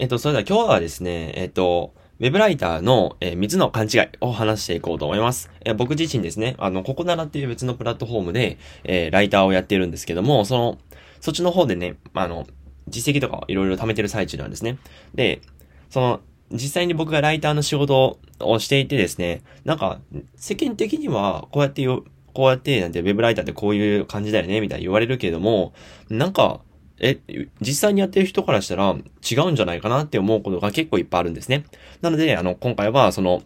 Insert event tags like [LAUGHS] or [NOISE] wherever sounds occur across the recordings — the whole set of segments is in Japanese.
えっと、それでは今日はですね、えっと、ウェブライターの、えー、3つの勘違いを話していこうと思います。えー、僕自身ですね、あの、ここならっていう別のプラットフォームで、えー、ライターをやってるんですけども、その、そっちの方でね、あの、実績とかをいろいろ貯めてる最中なんですね。で、その、実際に僕がライターの仕事をしていてですね、なんか、世間的には、こうやってよ、こうやって、なんて、ウェブライターってこういう感じだよね、みたいに言われるけれども、なんか、え、実際にやってる人からしたら違うんじゃないかなって思うことが結構いっぱいあるんですね。なので、あの、今回は、その、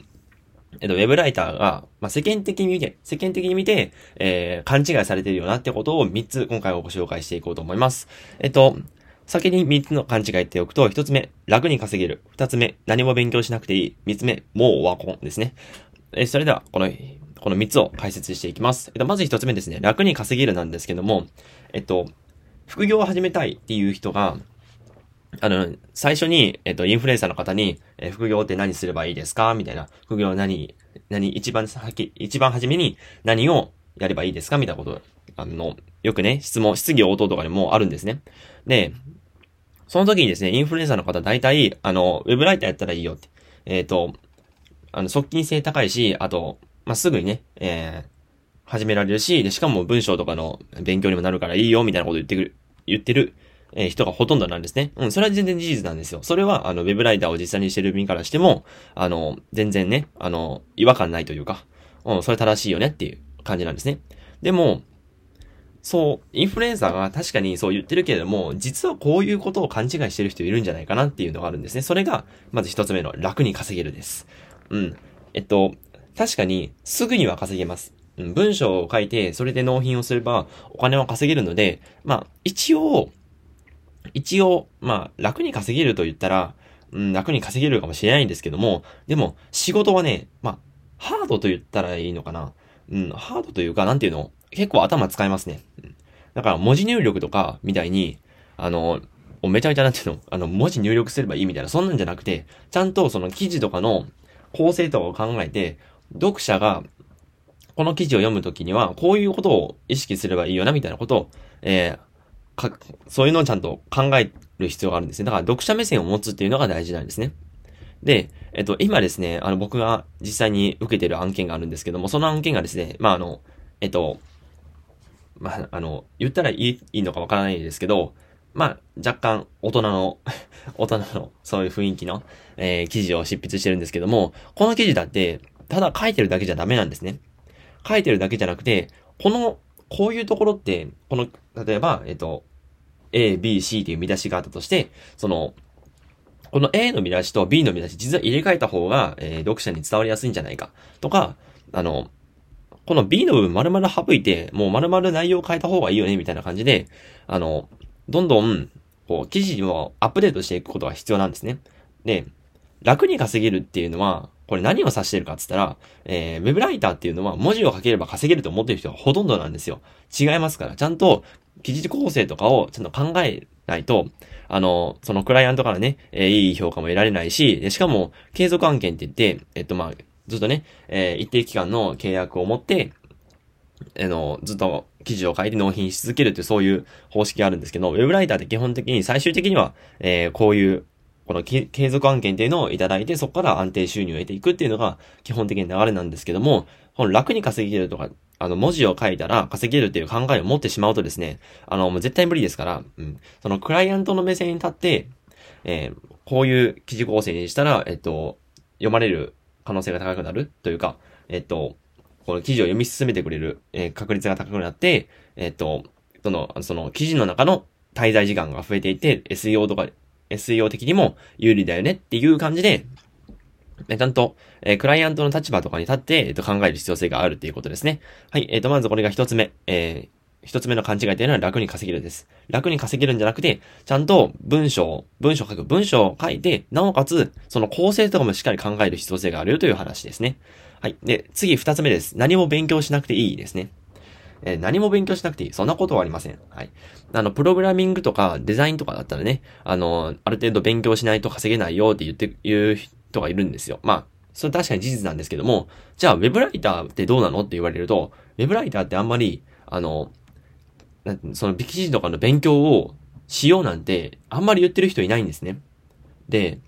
えっと、ウェブライターが、まあ、世間的に見て、世間的に見て、えー、勘違いされてるよなってことを3つ今回はご紹介していこうと思います。えっと、先に3つの勘違いっておくと、1つ目、楽に稼げる。2つ目、何も勉強しなくていい。3つ目、もうオワコンですね。えそれでは、この、この3つを解説していきます。えっと、まず1つ目ですね、楽に稼げるなんですけども、えっと、副業を始めたいっていう人が、あの、最初に、えっと、インフルエンサーの方に、え副業って何すればいいですか？みたいな。副業何、何、一番先、一番初めに何をやればいいですか？みたいなこと、あの、よくね、質問、質疑応答とかでもあるんですね。で、その時にですね、インフルエンサーの方大体、あの、ウェブライターやったらいいよって。えっ、ー、と、あの、側近性高いし、あと、まあ、すぐにね、えー、始められるし、で、しかも文章とかの勉強にもなるからいいよ、みたいなこと言ってくる、言ってる、え、人がほとんどなんですね。うん、それは全然事実なんですよ。それは、あの、ウェブライターを実際にしてる身からしても、あの、全然ね、あの、違和感ないというか、うん、それ正しいよねっていう感じなんですね。でも、そう、インフルエンサーが確かにそう言ってるけれども、実はこういうことを勘違いしてる人いるんじゃないかなっていうのがあるんですね。それが、まず一つ目の楽に稼げるです。うん。えっと、確かに、すぐには稼げます。文章を書いて、それで納品をすれば、お金は稼げるので、まあ、一応、一応、まあ、楽に稼げると言ったら、うん、楽に稼げるかもしれないんですけども、でも、仕事はね、まあ、ハードと言ったらいいのかな。うん、ハードというか、なんていうの結構頭使いますね。だから、文字入力とか、みたいに、あの、めちゃめちゃなんていうのあの、文字入力すればいいみたいな、そんなんじゃなくて、ちゃんとその記事とかの構成とかを考えて、読者がこの記事を読むときには、こういうことを意識すればいいよな、みたいなことを、えー、か、そういうのをちゃんと考える必要があるんですね。だから読者目線を持つっていうのが大事なんですね。で、えっと、今ですね、あの、僕が実際に受けてる案件があるんですけども、その案件がですね、まあ、あの、えっと、まあ、あの、言ったらいい、いいのかわからないですけど、まあ、若干、大人の [LAUGHS] 大人の、そういう雰囲気の、えー、記事を執筆してるんですけども、この記事だって、ただ書いてるだけじゃダメなんですね。書いてるだけじゃなくて、この、こういうところって、この、例えば、えっと、A, B, C っていう見出しがあったとして、その、この A の見出しと B の見出し、実は入れ替えた方が、えー、読者に伝わりやすいんじゃないか。とか、あの、この B の部分丸々省いて、もう丸々内容を変えた方がいいよね、みたいな感じで、あの、どんどん、こう、記事をアップデートしていくことが必要なんですね。で、楽に稼げるっていうのは、これ何を指してるかって言ったら、えー、ウェブライターっていうのは文字を書ければ稼げると思ってる人がほとんどなんですよ。違いますから、ちゃんと記事構成とかをちゃんと考えないと、あの、そのクライアントからね、えー、いい評価も得られないし、しかも、継続案件って言って、えっとまあ、ずっとね、えー、一定期間の契約を持って、あの、ずっと記事を書いて納品し続けるっていうそういう方式があるんですけど、ウェブライターって基本的に最終的には、えー、こういうこの継続案件っていうのをいただいて、そこから安定収入を得ていくっていうのが基本的な流れなんですけども、この楽に稼げるとか、あの、文字を書いたら稼げるっていう考えを持ってしまうとですね、あの、もう絶対無理ですから、うん。そのクライアントの目線に立って、えー、こういう記事構成にしたら、えっと、読まれる可能性が高くなるというか、えっと、この記事を読み進めてくれる、えー、確率が高くなって、えっと、その、その記事の中の滞在時間が増えていて、SEO とか SEO 的にも有利だよねっていう感じで、ちゃんと、え、クライアントの立場とかに立って、えっ、と、考える必要性があるっていうことですね。はい。えっ、と、まずこれが一つ目。えー、一つ目の勘違いというのは楽に稼げるです。楽に稼げるんじゃなくて、ちゃんと文章、文章を書く、文章を書いて、なおかつ、その構成とかもしっかり考える必要性があるという話ですね。はい。で、次二つ目です。何も勉強しなくていいですね。えー、何も勉強しなくていい。そんなことはありません。はい。あの、プログラミングとかデザインとかだったらね、あの、ある程度勉強しないと稼げないよって言って、言う人がいるんですよ。まあ、それ確かに事実なんですけども、じゃあ、ウェブライターってどうなのって言われると、ウェブライターってあんまり、あの、その、ビキジとかの勉強をしようなんて、あんまり言ってる人いないんですね。で、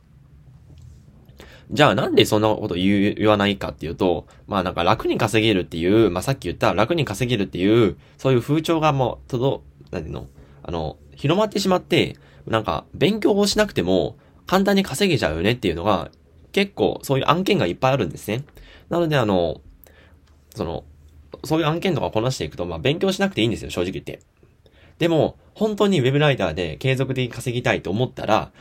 じゃあなんでそんなこと言わないかっていうと、まあなんか楽に稼げるっていう、まあさっき言った楽に稼げるっていう、そういう風潮がもう、とど、なんていうの？あの、広まってしまって、なんか勉強をしなくても簡単に稼げちゃうよねっていうのが、結構そういう案件がいっぱいあるんですね。なのであの、その、そういう案件とかこなしていくと、まあ勉強しなくていいんですよ、正直言って。でも、本当に web ライターで継続的に稼ぎたいと思ったら、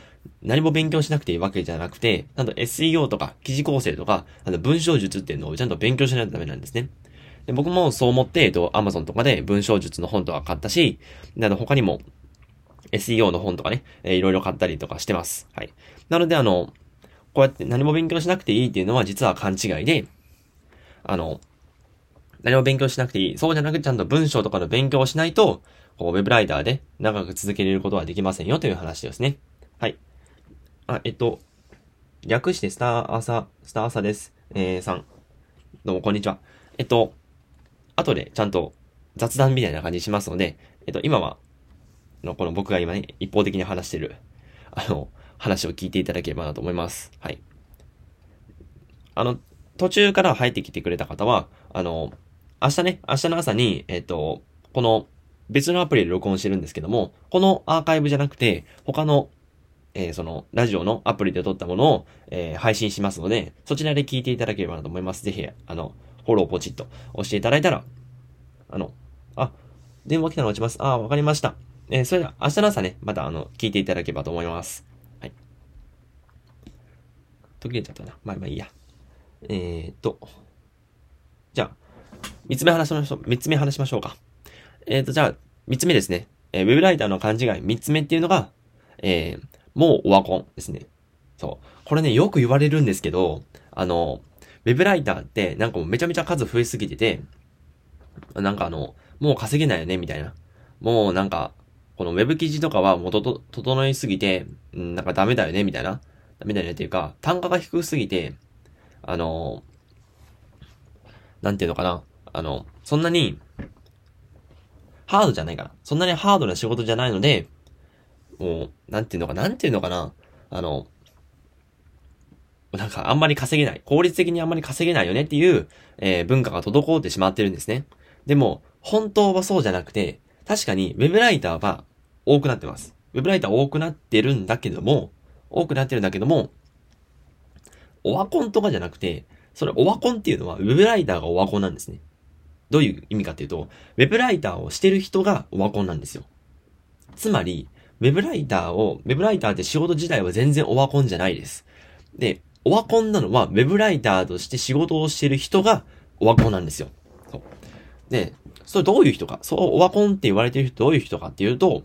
何も勉強しなくていいわけじゃなくて、なんと SEO とか記事構成とか、あの文章術っていうのをちゃんと勉強しないとダメなんですね。で僕もそう思って、えっと、Amazon とかで文章術の本とか買ったし、あの、他にも SEO の本とかね、えー、いろいろ買ったりとかしてます。はい。なので、あの、こうやって何も勉強しなくていいっていうのは実は勘違いで、あの、何も勉強しなくていい。そうじゃなくてちゃんと文章とかの勉強をしないと、こう、ウェブライターで長く続けれることはできませんよという話ですね。はい。あ、えっと、略してスターアサ、スターアサです。えー、さん。どうも、こんにちは。えっと、後でちゃんと雑談みたいな感じしますので、えっと、今は、の、この僕が今ね、一方的に話してる、あの、話を聞いていただければなと思います。はい。あの、途中から入ってきてくれた方は、あの、明日ね、明日の朝に、えっと、この別のアプリで録音してるんですけども、このアーカイブじゃなくて、他の、えー、その、ラジオのアプリで撮ったものを、えー、配信しますので、そちらで聞いていただければなと思います。ぜひ、あの、フォローポチッと押していただいたら、あの、あ、電話来たの落ちます。あ、わかりました。えー、それでは明日の朝ね、またあの、聞いていただければと思います。はい。途切れちゃったな。まあまあいいや。えーと、三つ目話しましょう。三つ目話しましょうか。えっ、ー、と、じゃあ、三つ目ですね。えー、ウェブライターの勘違い三つ目っていうのが、えー、もうオワコンですね。そう。これね、よく言われるんですけど、あの、ウェブライターってなんかもうめちゃめちゃ数増えすぎてて、なんかあの、もう稼げないよね、みたいな。もうなんか、このウェブ記事とかはもうとと、整いすぎて、うん、なんかダメだよね、みたいな。ダメだよねっていうか、単価が低すぎて、あの、なんていうのかな。あの、そんなに、ハードじゃないかな。そんなにハードな仕事じゃないので、もう、なんていうのか、ななんていうのかな。あの、なんかあんまり稼げない。効率的にあんまり稼げないよねっていう、えー、文化が滞ってしまってるんですね。でも、本当はそうじゃなくて、確かにウェブライターは多くなってます。ウェブライター多くなってるんだけども、多くなってるんだけども、オワコンとかじゃなくて、それオワコンっていうのはウェブライターがオワコンなんですね。どういう意味かっていうと、ウェブライターをしてる人がオワコンなんですよ。つまり、ウェブライターを、ウェブライターって仕事自体は全然オワコンじゃないです。で、オワコンなのは、ウェブライターとして仕事をしてる人がオワコンなんですよ。そう。で、それどういう人か、そう、オワコンって言われてる人どういう人かっていうと、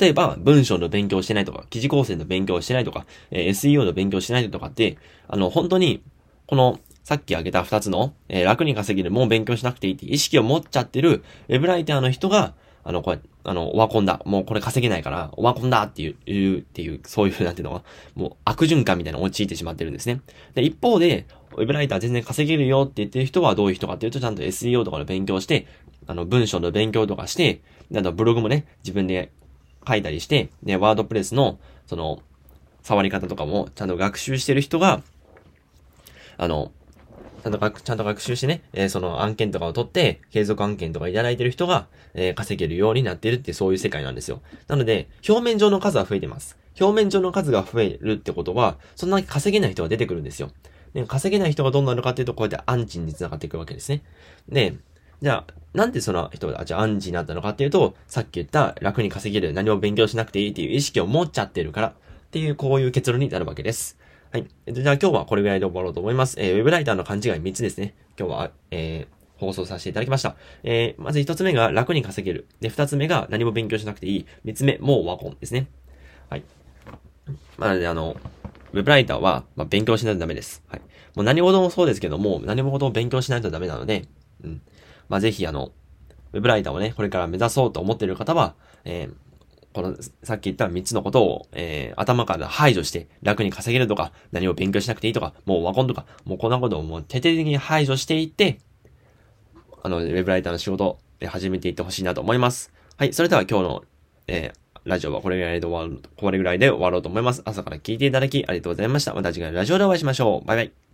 例えば、文章の勉強してないとか、記事構成の勉強してないとか、えー、SEO の勉強してないとかって、あの、本当に、この、さっき挙げた二つの、えー、楽に稼げる、もう勉強しなくていいって意識を持っちゃってる、ウェブライターの人が、あの、これ、あの、オワコンだ。もうこれ稼げないから、オワコンだっていう、いう、っていう、そういう、なんていうのは、もう悪循環みたいなの陥ってしまってるんですね。で、一方で、ウェブライター全然稼げるよって言ってる人はどういう人かっていうと、ちゃんと SEO とかの勉強して、あの、文章の勉強とかして、あの、ブログもね、自分で書いたりして、ね、ワードプレスの、その、触り方とかもちゃんと学習してる人が、あの、ゃんと学、ちゃんと学習してね、えー、その案件とかを取って、継続案件とかいただいてる人が、えー、稼げるようになってるってそういう世界なんですよ。なので、表面上の数は増えてます。表面上の数が増えるってことは、そんなに稼げない人が出てくるんですよ。で、稼げない人がどうなるかっていうと、こうやってアンチに繋がっていくわけですね。で、じゃあ、なんでその人が、じゃあアンチになったのかっていうと、さっき言った楽に稼げる、何も勉強しなくていいっていう意識を持っちゃってるから、っていう、こういう結論になるわけです。はい。じゃあ今日はこれぐらいで終わろうと思います。えー、ウェブライターの勘違い3つですね。今日は、えー、放送させていただきました。えー、まず1つ目が楽に稼げる。で、2つ目が何も勉強しなくていい。3つ目、もうワコンですね。はい。まあ、ね、あの、ウェブライターは、まあ、勉強しないとダメです。はい。もう何事もそうですけども、何事も勉強しないとダメなので、うん。まあ、ぜひ、あの、ウェブライターをね、これから目指そうと思っている方は、えー、この、さっき言った3つのことを、えー、頭から排除して、楽に稼げるとか、何を勉強しなくていいとか、もうワコンとか、もうこんなことをもう徹底的に排除していって、あの、ウェブライターの仕事、始めていってほしいなと思います。はい、それでは今日の、えー、ラジオはこれぐらいで終わる、これぐらいで終わろうと思います。朝から聞いていただきありがとうございました。また次回のラジオでお会いしましょう。バイバイ。